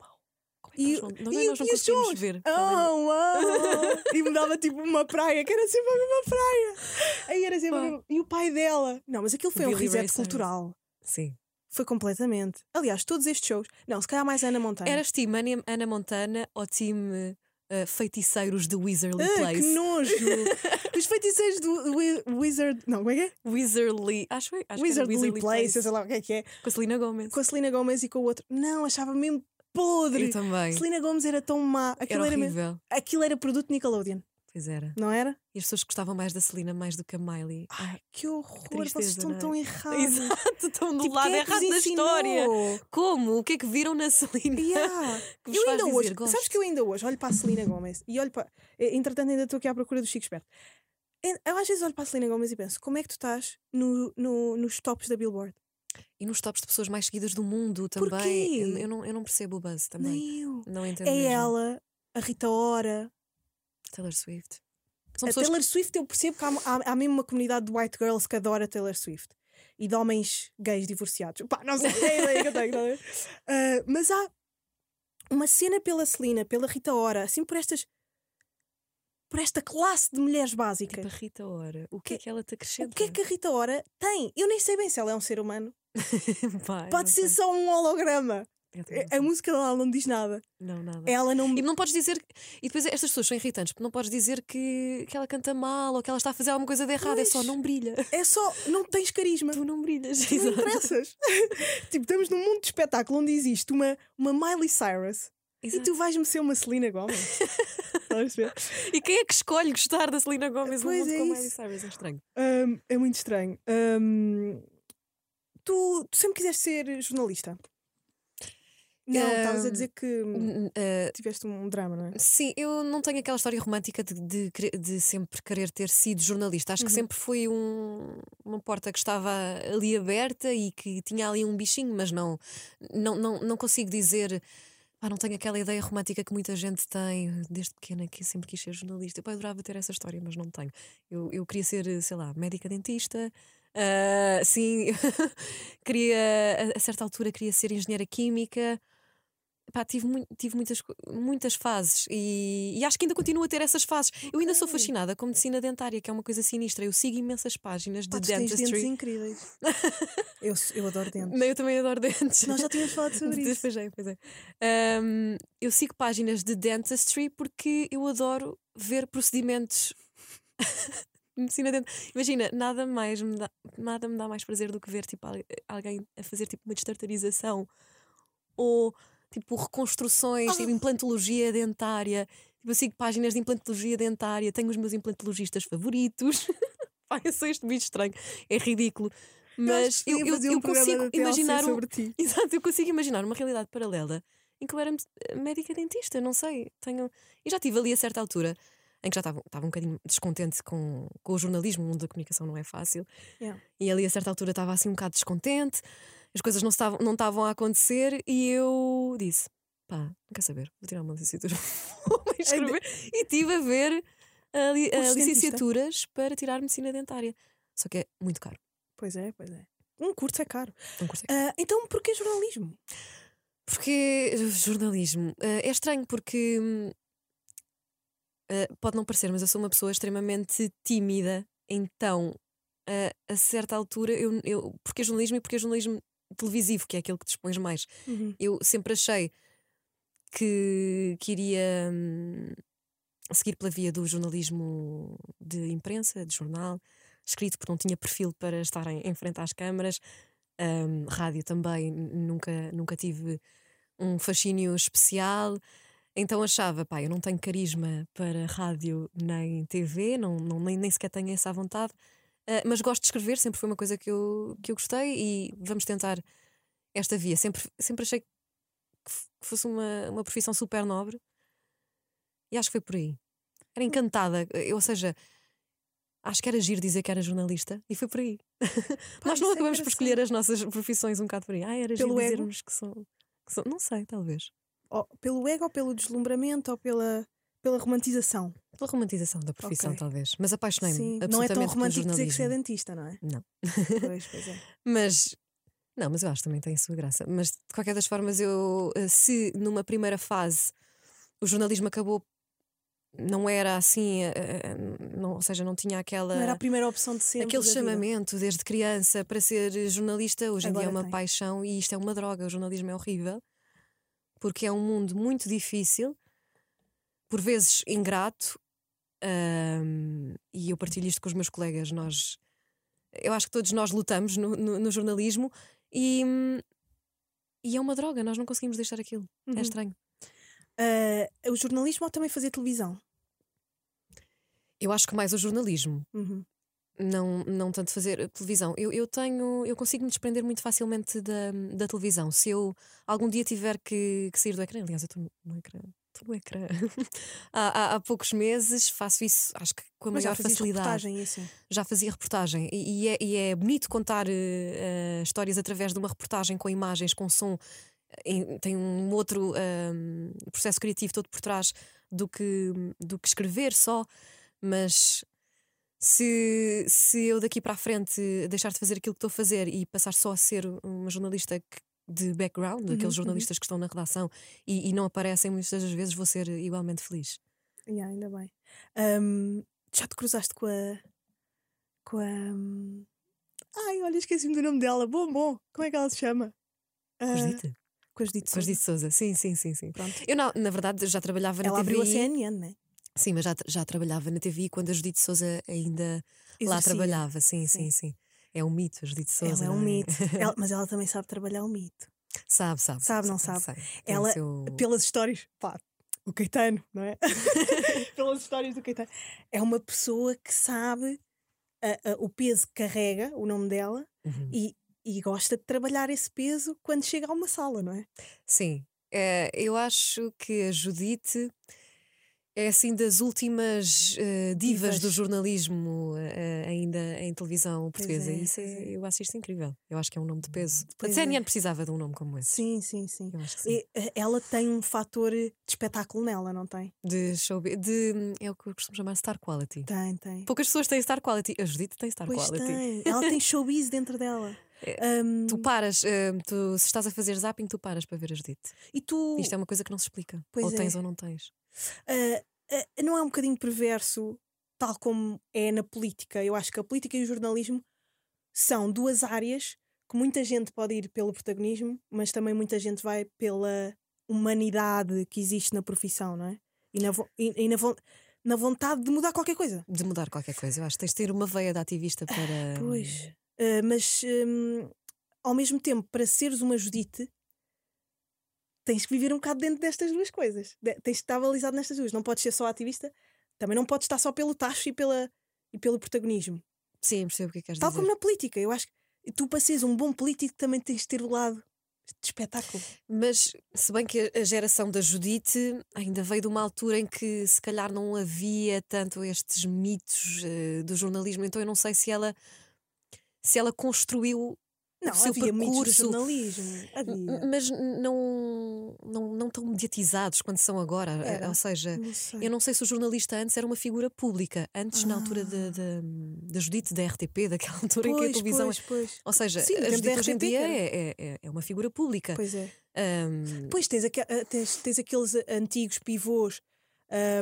E, nós, não, é e, nós não conseguimos ver. Oh, oh. e me dava tipo uma praia, que era sempre a mesma praia. Aí era sempre mesma... E o pai dela. Não, mas aquilo foi Billy um reset Ray cultural. Sim. Foi completamente. Aliás, todos estes shows. Não, se calhar mais Ana Montana. Eras time Ana Montana ou time uh, feiticeiros de Wizardly ah, Place? Que nojo! Os feiticeiros do Wizard. Não, como é que é? Wizardly. Acho, acho Wizardly, Wizardly Place, Place, sei lá o que é que é. Com a Selena Gomez. Com a Selena Gomez e com o outro. Não, achava mesmo podre. Eu também. Selena Gomes era tão má. Aquilo era. Era, aquilo era produto Nickelodeon. Pois era. Não era? E as pessoas gostavam mais da Celina mais do que a Miley. Ai, que horror! Que tristeza, Vocês estão é? tão errados. Exato, estão do tipo, lado é errado da história. Como? O que é que viram na Celina? Yeah. eu ainda hoje, dizer, sabes que eu ainda hoje olho para a Celina Gomes e olho para. Eh, entretanto, ainda estou aqui à procura do Chico Esperto. Eu às vezes olho para a Celina Gomes e penso: como é que tu estás no, no, nos tops da Billboard? E nos tops de pessoas mais seguidas do mundo também. Porquê? Eu, eu, não, eu não percebo o buzz também. Nem eu. Não entendo. É mesmo. ela, a Rita Ora. Taylor Swift. São a Taylor que... Swift eu percebo que há, há, há, mesmo uma comunidade de white girls que adora Taylor Swift e de homens gays divorciados. Pá, não sei, é ideia que eu tenho. Uh, mas há uma cena pela Celina, pela Rita Ora, assim por estas. Por esta classe de mulheres básicas. Tipo a Rita Ora. O que, é que ela te acrescenta? O que é que a Rita Ora tem? Eu nem sei bem se ela é um ser humano. Pai, Pode ser sei. só um holograma. A música dela não diz nada. Não, nada. Ela não... E não podes dizer. E depois estas pessoas são irritantes, porque não podes dizer que, que ela canta mal ou que ela está a fazer alguma coisa de errado. É só não brilha. É só não tens carisma. Tu não brilhas. Tu não interessas. tipo, estamos num mundo de espetáculo onde existe uma, uma Miley Cyrus. Exato. E tu vais-me ser uma Selena Gomez. e quem é que escolhe gostar da Selena Gomez pois no mundo é com Miley Cyrus? É estranho. Um, é muito estranho. Um, tu, tu sempre quiseste ser jornalista? Não, estavas a dizer que uh, tiveste um drama, não é? Sim, eu não tenho aquela história romântica de, de, de sempre querer ter sido jornalista. Acho uhum. que sempre foi um, uma porta que estava ali aberta e que tinha ali um bichinho, mas não, não, não, não consigo dizer. Ah, não tenho aquela ideia romântica que muita gente tem desde pequena que sempre quis ser jornalista. Eu adorava ter essa história, mas não tenho. Eu, eu queria ser, sei lá, médica dentista. Uh, sim, queria, a, certa altura, queria ser engenheira química. Pá, tive, tive muitas, muitas fases e, e, acho que ainda continuo a ter essas fases. Eu ainda sou fascinada com medicina dentária, que é uma coisa sinistra. Eu sigo imensas páginas de Pá, dentistry. dentes incríveis. eu, eu adoro dentes. Não, eu também adoro dentes. Nós já tínhamos falado sobre isso. Pois é, pois é. Um, eu sigo páginas de dentistry porque eu adoro ver procedimentos. Medicina. Imagina, nada mais me dá, nada me dá mais prazer do que ver tipo, alguém a fazer tipo uma destartarização ou tipo reconstruções, tipo, ah. implantologia dentária. Tipo, eu sigo páginas de implantologia dentária, tenho os meus implantologistas favoritos. Pai, eu sou este bicho estranho, é ridículo. Mas eu, eu, eu, eu consigo imaginar. Um... Exato, eu consigo imaginar uma realidade paralela em que eu era médica dentista, não sei. Tenho... E já tive ali a certa altura em que já estava, estava um bocadinho descontente com, com o jornalismo, o mundo da comunicação não é fácil. Yeah. E ali a certa altura estava assim um bocado descontente as coisas não estavam, não estavam a acontecer e eu disse: pá, não quer saber, vou tirar uma licenciatura, vou escrever. e estive a ver a, li, a licenciaturas para tirar medicina dentária. Só que é muito caro. Pois é, pois é. Um curso é caro. Um curso é caro. Uh, então, porquê jornalismo? Porque jornalismo uh, é estranho porque uh, pode não parecer, mas eu sou uma pessoa extremamente tímida. Então, a certa altura, eu, eu, porque jornalismo e porque jornalismo televisivo, que é aquele que dispões mais. Uhum. Eu sempre achei que, que iria hum, seguir pela via do jornalismo de imprensa, de jornal, escrito, porque não tinha perfil para estar em, em frente às câmaras. Um, rádio também, nunca, nunca tive um fascínio especial. Então achava, pá, eu não tenho carisma para rádio nem TV, não, não, nem, nem sequer tenho essa vontade. Uh, mas gosto de escrever, sempre foi uma coisa que eu, que eu gostei e vamos tentar esta via. Sempre, sempre achei que fosse uma, uma profissão super nobre E acho que foi por aí. Era encantada, eh, ou seja, acho que era giro dizer que era jornalista e foi por aí. Pá, Nós não é acabamos é por escolher as nossas profissões um bocado por aí. Ah, era pelo giro dizermos que são, que são. Não sei, talvez. Oh, pelo ego ou pelo deslumbramento ou pela, pela romantização? Pela romantização da profissão, okay. talvez. Mas apaixonei-me. Não é tão romântico dizer que você é dentista, não é? Não. Pois, pois é. mas. Não, mas eu acho que também tem a sua graça. Mas de qualquer das formas, eu, eh, se numa primeira fase o jornalismo acabou não era assim, eh, eh, não, ou seja, não tinha aquela. Não era a primeira opção de ser. Aquele chamamento vida. desde criança para ser jornalista, hoje em dia é uma tem. paixão e isto é uma droga. O jornalismo é horrível porque é um mundo muito difícil, por vezes ingrato, um, e eu partilho isto com os meus colegas. Nós, eu acho que todos nós lutamos no, no, no jornalismo e, e é uma droga, nós não conseguimos deixar aquilo. É uhum. É estranho. Uh, o jornalismo ou também fazer televisão? Eu acho que mais o jornalismo. Uhum. Não, não tanto fazer televisão. Eu, eu tenho, eu consigo me desprender muito facilmente da, da televisão. Se eu algum dia tiver que, que sair do ecrã, aliás, eu estou no ecrã, estou no ecrã há, há, há, poucos meses, faço isso, acho que com a Mas maior já facilidade. Isso. Já fazia reportagem e, e, é, e é bonito contar uh, histórias através de uma reportagem com imagens, com som tem um outro um, processo criativo todo por trás do que, do que escrever só, mas se, se eu daqui para a frente deixar de fazer aquilo que estou a fazer e passar só a ser uma jornalista de background, uhum, aqueles uhum. jornalistas uhum. que estão na redação e, e, não aparecem muitas das vezes, vou ser igualmente feliz. Yeah, ainda bem. Um, já te cruzaste com a. com a. Ai, olha, esqueci-me do nome dela. Bom, bom. Como é que ela se chama? Uh, com as Dito Souza. Souza, sim, sim, sim. sim. Pronto. Eu, na, na verdade, já trabalhava Ela na TV. Ela abriu a CNN, não é? Sim, mas já, já trabalhava na TV quando a Judite Souza ainda Exercia. lá trabalhava. Sim, sim, sim, sim, É um mito, a Judite Souza. Ela é um é? mito. ela, mas ela também sabe trabalhar o mito. Sabe, sabe. Sabe, não sabe? sabe. Ela, seu... pelas histórias, pá, o Caetano, não é? pelas histórias do Caetano. É uma pessoa que sabe a, a, o peso que carrega, o nome dela, uhum. e, e gosta de trabalhar esse peso quando chega a uma sala, não é? Sim. É, eu acho que a Judite é assim das últimas uh, divas, divas, do jornalismo uh, ainda em televisão portuguesa. É, isso é, eu acho isto incrível. Eu acho que é um nome de peso. Pois a CNN é. precisava de um nome como esse. Sim, sim, sim. sim. E, ela tem um fator de espetáculo nela, não tem? De show. De, é o que eu costumo chamar star quality. Tem, tem. Poucas pessoas têm star quality. A Judite tem star pois quality. Tem. Ela tem showbiz dentro dela. Um... Tu paras, tu, se estás a fazer zapping, tu paras para ver a Judite. E tu... Isto é uma coisa que não se explica. Pois ou é. tens ou não tens. Uh, uh, não é um bocadinho perverso, tal como é na política. Eu acho que a política e o jornalismo são duas áreas que muita gente pode ir pelo protagonismo, mas também muita gente vai pela humanidade que existe na profissão, não é? E na, e, e na, na vontade de mudar qualquer coisa. De mudar qualquer coisa. Eu acho que tens de ter uma veia de ativista para. Pois. Uh, mas um, ao mesmo tempo, para seres uma Judite, tens que viver um bocado dentro destas duas coisas. De tens de estar balizado nestas duas. Não podes ser só ativista, também não podes estar só pelo tacho e, pela, e pelo protagonismo. Sim, percebo o que é queres Tal dizer. como na política. Eu acho que tu, para seres um bom político, também tens de ter o lado de espetáculo. Mas, se bem que a geração da Judite ainda veio de uma altura em que se calhar não havia tanto estes mitos uh, do jornalismo, então eu não sei se ela se ela construiu não, o seu havia percurso, jornalismo, havia. mas não, não, não tão mediatizados quanto são agora. Eh, era, Ou seja, não eu não sei se o jornalista antes era uma figura pública, antes ah. na altura ah. da Judite da RTP, daquela altura pois, em que a televisão. Pois, pois. Ou seja, Sim, a Judite hoje em dia é, é, é, uma figura pública. Pois é. Um... Pois tens, aqu tens, tens aqueles antigos pivôs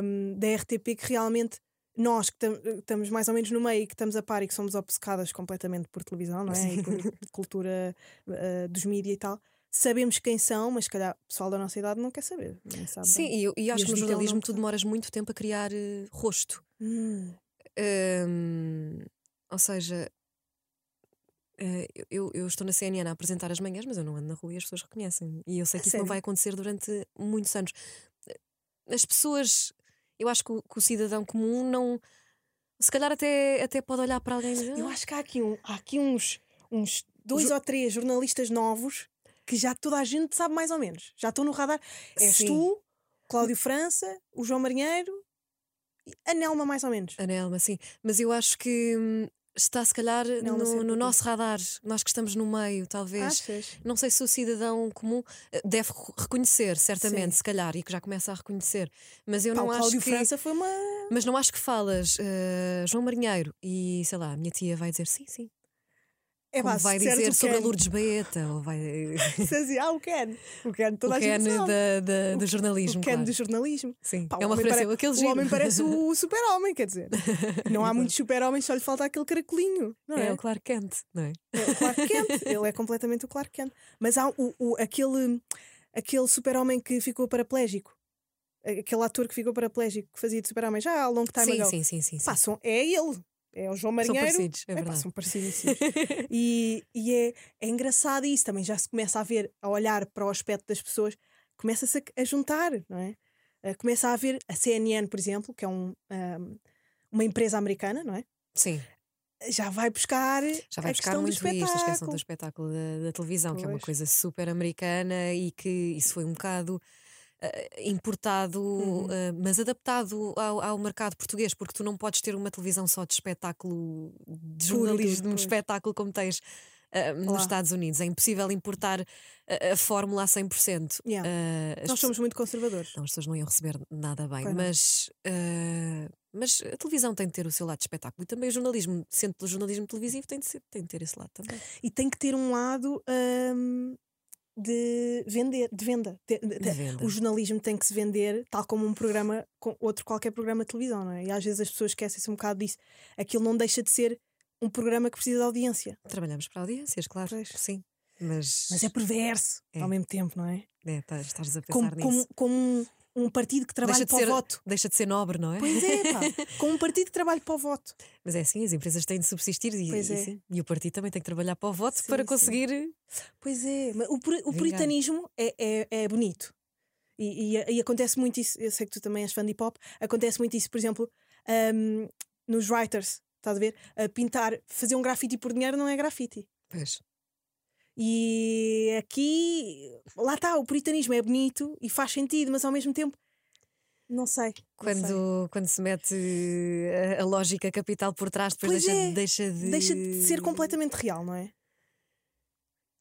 um, da RTP que realmente nós que estamos mais ou menos no meio e que estamos a par e que somos obcecadas completamente por televisão, não é? E por cultura uh, dos mídias e tal, sabemos quem são, mas se calhar o pessoal da nossa idade não quer saber. Sabe Sim, e eu, e acho que no jornalismo tu demoras muito tempo a criar uh, rosto. Hum. Um, ou seja, uh, eu, eu estou na CNN a apresentar as manhãs, mas eu não ando na rua e as pessoas reconhecem. E eu sei que isso não vai acontecer durante muitos anos. As pessoas eu acho que o, que o cidadão comum não. Se calhar até, até pode olhar para alguém. Eu acho que há aqui, um, há aqui uns, uns dois jo... ou três jornalistas novos que já toda a gente sabe mais ou menos. Já estão no radar. És Sim. tu Cláudio França, o João Marinheiro, a Nelma, mais ou menos. A Nelma, sim. Mas eu acho que hum, está se calhar Não, no, no nosso radar, nós que estamos no meio, talvez. Achas? Não sei se o cidadão comum eh, deve re- reconhecer, certamente, Sim. se calhar, e que já começa a reconhecer. Mas eu Pá, não acho Cláudio que. França foi uma. Mas não acho que falas eh, João Marinheiro e sei lá, a minha tia vai dizer sim, sim. É Como vai dizer o sobre a Lourdes Baeta, ou vai. assim, ah, o Ken. O Ken, toda o a gente Ken sabe. da, da- do O jornalismo. Ken claro. do jornalismo. Sim, Pá, é o uma homem referência. pare- Aquele O giro. homem parece o super-homem, quer dizer. Não há muitos super-homens, só lhe falta aquele caracolinho. Não é? É o Clark Kent, não é? É o Clark Kent. Ele é completamente o Clark Kent. Mas há o, o- aquele, aquele super-homem que ficou paraplégico. Aquele ator que ficou paraplégico, que fazia de super-homem já há long time Sim, ago. sim, sim, sim. são- é ele. É o João São Marinheiro. parecidos, é Epá, verdade. são parecidíssimos. e e é, é engraçado isso. Também já se começa a ver, a olhar para o aspecto das pessoas, começa-se a, a juntar, não é? Eh, começa a haver a CNN, por exemplo, que é um, ahm, uma empresa americana, não é? Sim, Já vai buscar. já vai buscar muito isto, a questão do espetáculo da, da televisão, que é uma Pois. coisa super americana e que isso foi um bocado importado, Uhum. eh, mas adaptado ao, ao mercado português, porque tu não podes ter uma televisão só de espetáculo, de jornalismo, de um espetáculo como tens. eh, nos. Estados Unidos é impossível importar a, a fórmula a 100%. Yeah. Eh, as Nós somos muito conservadores. Não, as pessoas não iam receber nada bem, mas, eh, mas a televisão tem de ter o seu lado de espetáculo e também o jornalismo, sendo jornalismo televisivo, tem de, ser- tem de ter esse lado também. E tem que ter um lado ahm, de vender, de venda. De- de- De venda. O jornalismo tem que se vender, tal como um programa, com outro qualquer programa de televisão, não é? E às vezes as pessoas esquecem-se um bocado disso. Aquilo não deixa de ser um programa que precisa de audiência. Trabalhamos para audiências, claro, Pois. sim. Mas, Mas é perverso É. ao mesmo tempo, não é? é, tá- estás a pensar Como, nisso. como, como um, um partido que trabalha deixa, para ser, o voto. deixa de ser nobre, não é? Pois é, pá. como um partido que trabalha para o voto. Mas é assim, as empresas têm de subsistir e, Pois e é. sim, e o partido também tem que trabalhar para o voto Sim, para sim. conseguir. Pois é, mas o, o puritanismo é, é, é bonito. E, e- e acontece muito isso, eu sei que tu também és fã de hip hop, acontece muito isso, por exemplo, ahm, nos writers, estás a ver? A pintar, fazer um grafite por dinheiro não é grafite. Pois. E aqui, lá está, o puritanismo é bonito e faz sentido, mas ao mesmo tempo, não sei. não sei. Quando, quando se mete a, a lógica capital por trás, depois Pois deixa, é, deixa de. Deixa de ser completamente real, não é?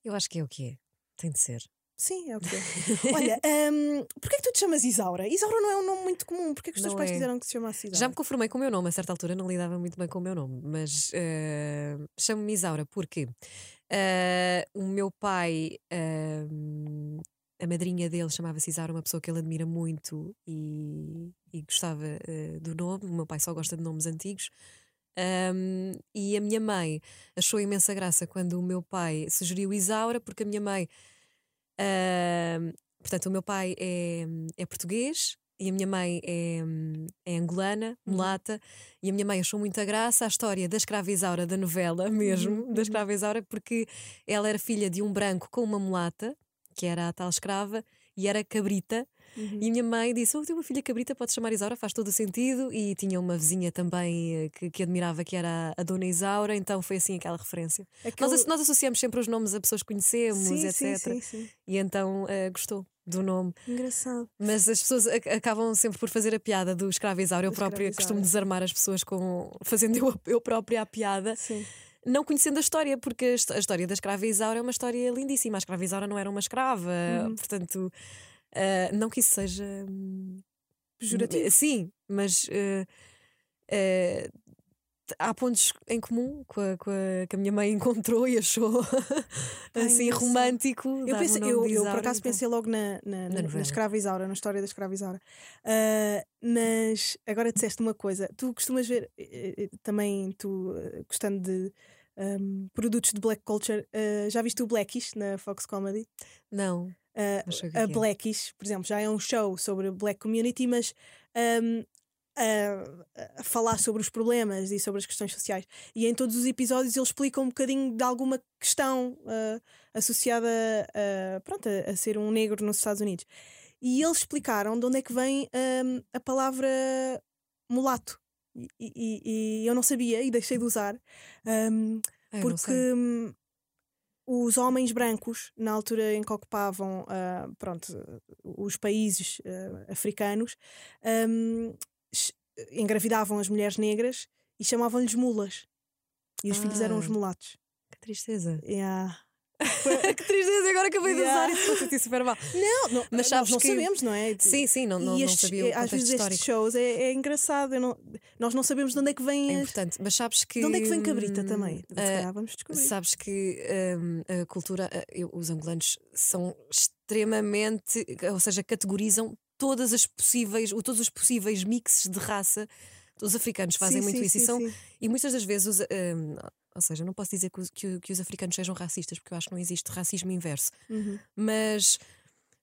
Eu acho que é o que é. Tem de ser. Sim, é o que é. Olha, um, porquê que tu te chamas Isaura? Isaura não é um nome muito comum. Porquê que os teus pais é. quiseram que se chamasse Isaura? Já me conformei com o meu nome, a certa altura não lidava muito bem com o meu nome, mas eh, chamo-me Isaura porque eh, o meu pai, eh, a madrinha dele chamava-se Isaura, uma pessoa que ele admira muito e, e gostava eh, do nome. O meu pai só gosta de nomes antigos. Um, e a minha mãe achou imensa graça quando o meu pai sugeriu Isaura, porque a minha mãe, um, portanto, o meu pai é, é português e a minha mãe é, é angolana, Uhum. mulata, e a minha mãe achou muita graça a história da escrava Isaura, da novela mesmo, Uhum, da escrava Isaura, porque ela era filha de um branco com uma mulata, que era a tal escrava, e era cabrita. Uhum. E a minha mãe disse: Oh, tenho uma filha cabrita, pode chamar Isaura, faz todo o sentido. E tinha uma vizinha também eh, que, que admirava, que era a, Dona Isaura, então foi assim aquela referência. Aquele- Nós, nós associamos sempre os nomes a pessoas que conhecemos, sim, etc. sim, sim, sim. E então eh, gostou do nome. Engraçado. Mas as pessoas ac- acabam sempre por fazer a piada do escravo Isaura. Eu própria costumo Isaura. desarmar as pessoas com fazendo eu, eu própria a piada, Sim. não conhecendo a história, porque a, his- a história da escrava Isaura é uma história lindíssima. A escrava Isaura não era uma escrava, Uhum. portanto, eh, não que isso seja. hum, Pejorativo. Sim, mas eh, eh, há pontos em comum com a, com a- que a minha mãe encontrou e achou Ai, assim romântico. Eu, pensei, eu, eu por acaso então. pensei logo na, na, na, na novela. escrava Isaura, na história da escrava Isaura. Ah, mas agora disseste uma coisa. Tu costumas ver, eh, eh, também tu eh, gostando de ahm, produtos de black culture, ah, já viste o Blackish na Fox Comedy? Não, que a é é. Blackish, por exemplo, já é um show sobre a black community, mas ahm, a, a falar sobre os problemas e sobre as questões sociais. E em todos os episódios ele explica um bocadinho de alguma questão ah, associada a, pronto, a, a ser um negro nos Estados Unidos. E eles explicaram de onde é que vem ahm, a palavra mulato. E, e- e eu não sabia e deixei de usar. não porque hum, os homens brancos, na altura em que ocupavam uh, pronto, os países uh, africanos, um, engravidavam as mulheres negras e chamavam-lhes mulas. E os ah, filhos eram os mulatos. Que tristeza. Yeah. que tristeza, agora acabei yeah. de usar isso, senti super mal. Não, não mas sabes nós não que... sabemos, não é? Sim, sim, não, não, estes, não sabia o eh, Às vezes histórico. estes shows é, é engraçado, não, nós não sabemos de onde é que vem. É as... importante, mas sabes que. De onde é que vem Cabrita também? Uh, vamos descobrir. Sabes que um, a cultura, uh, os angolanos são extremamente, ou seja, categorizam todas as possíveis, todos os possíveis mixes de raça. Os africanos fazem sim, muito sim, isso sim, e, são, e muitas das vezes os, um, ou seja, não posso dizer que, que, que, os africanos sejam racistas, porque eu acho que não existe racismo inverso. Uhum. Mas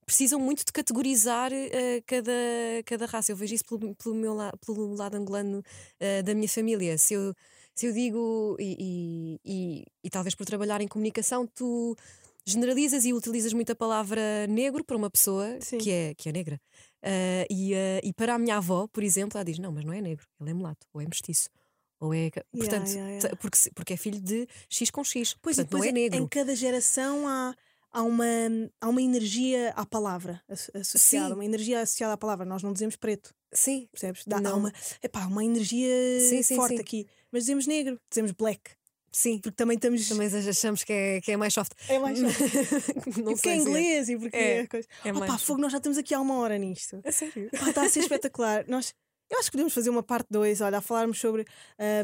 precisam muito de categorizar uh, cada, cada raça. Eu vejo isso pelo, pelo, meu la, pelo lado angolano uh, da minha família. Se eu, se eu digo, e, e, e, e, talvez por trabalhar em comunicação, tu generalizas e utilizas muito a palavra negro para uma pessoa que é, que é negra. Uh, e, e para a minha avó, por exemplo, ela diz: Não, mas não é negro, ele é mulato ou é mestiço. Ou é, portanto, yeah, yeah, Porque, porque é filho de X com X. Pois portanto, não é, é negro. Em cada geração há, há, uma, há uma energia à palavra associada, Sim. uma energia associada à palavra. Nós não dizemos preto. Sim. Percebes? Dá, não. Há uma, epá, uma energia sim, sim, forte sim. aqui. Mas dizemos negro, dizemos black. Sim. Porque também estamos. Também achamos que é, que é mais soft. É mais soft. não e porque é, é inglês e porque é, é coisa. É mais... fogo, nós já estamos aqui há uma hora nisto. É sério. está a ser espetacular. nós, eu acho que podemos fazer uma parte 2, olha, a falarmos sobre.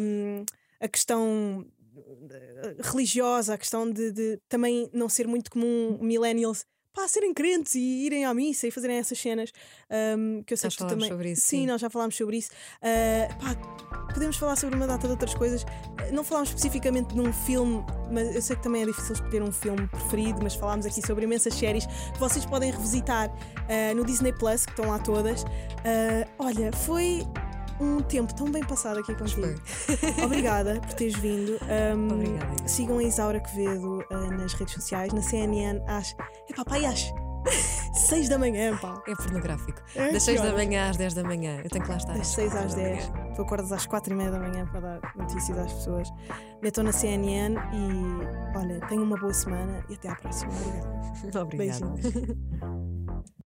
Um, a questão eh, religiosa, a questão de, de, também não ser muito comum millennials pá, serem crentes e irem à missa e fazerem essas cenas. Um, que eu sei nós que tu também. Sobre isso, sim, sim, nós já falámos sobre isso. Uh, pá, podemos falar sobre uma data de outras coisas. Não falámos especificamente de um filme, mas eu sei que também é difícil escolher um filme preferido, mas falámos aqui sobre imensas séries que vocês podem revisitar uh, no Disney Plus, que estão lá todas. Uh, olha, foi um tempo tão bem passado aqui contigo. Obrigada por teres vindo. Um, Obrigada. Sigam a Isaura Quevedo uh, nas redes sociais, na CNN, às. Epá, pai, às 6 da manhã, pá. É pornográfico. É, das 6 da manhã às 10 da manhã. Eu tenho que lá estar. Das 6 às 10. Tu acordas às 4 e meia da manhã para dar notícias às pessoas. Metam na CNN e olha, tenham uma boa semana e até à próxima. Obrigada. Obrigada. Beijinhos.